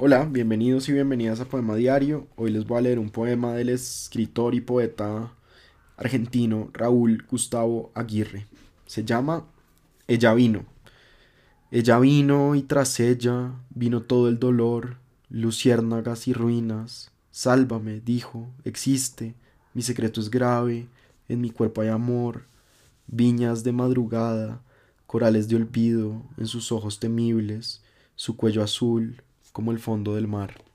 Hola, bienvenidos y bienvenidas a Poema Diario. Hoy les voy a leer un poema del escritor y poeta argentino Raúl Gustavo Aguirre. Se llama Ella vino. Ella vino y tras ella vino todo el dolor, luciérnagas y ruinas. Sálvame, dijo, existe, mi secreto es grave, en mi cuerpo hay amor, viñas de madrugada, corales de olvido en sus ojos temibles, su cuello azul como el fondo del mar.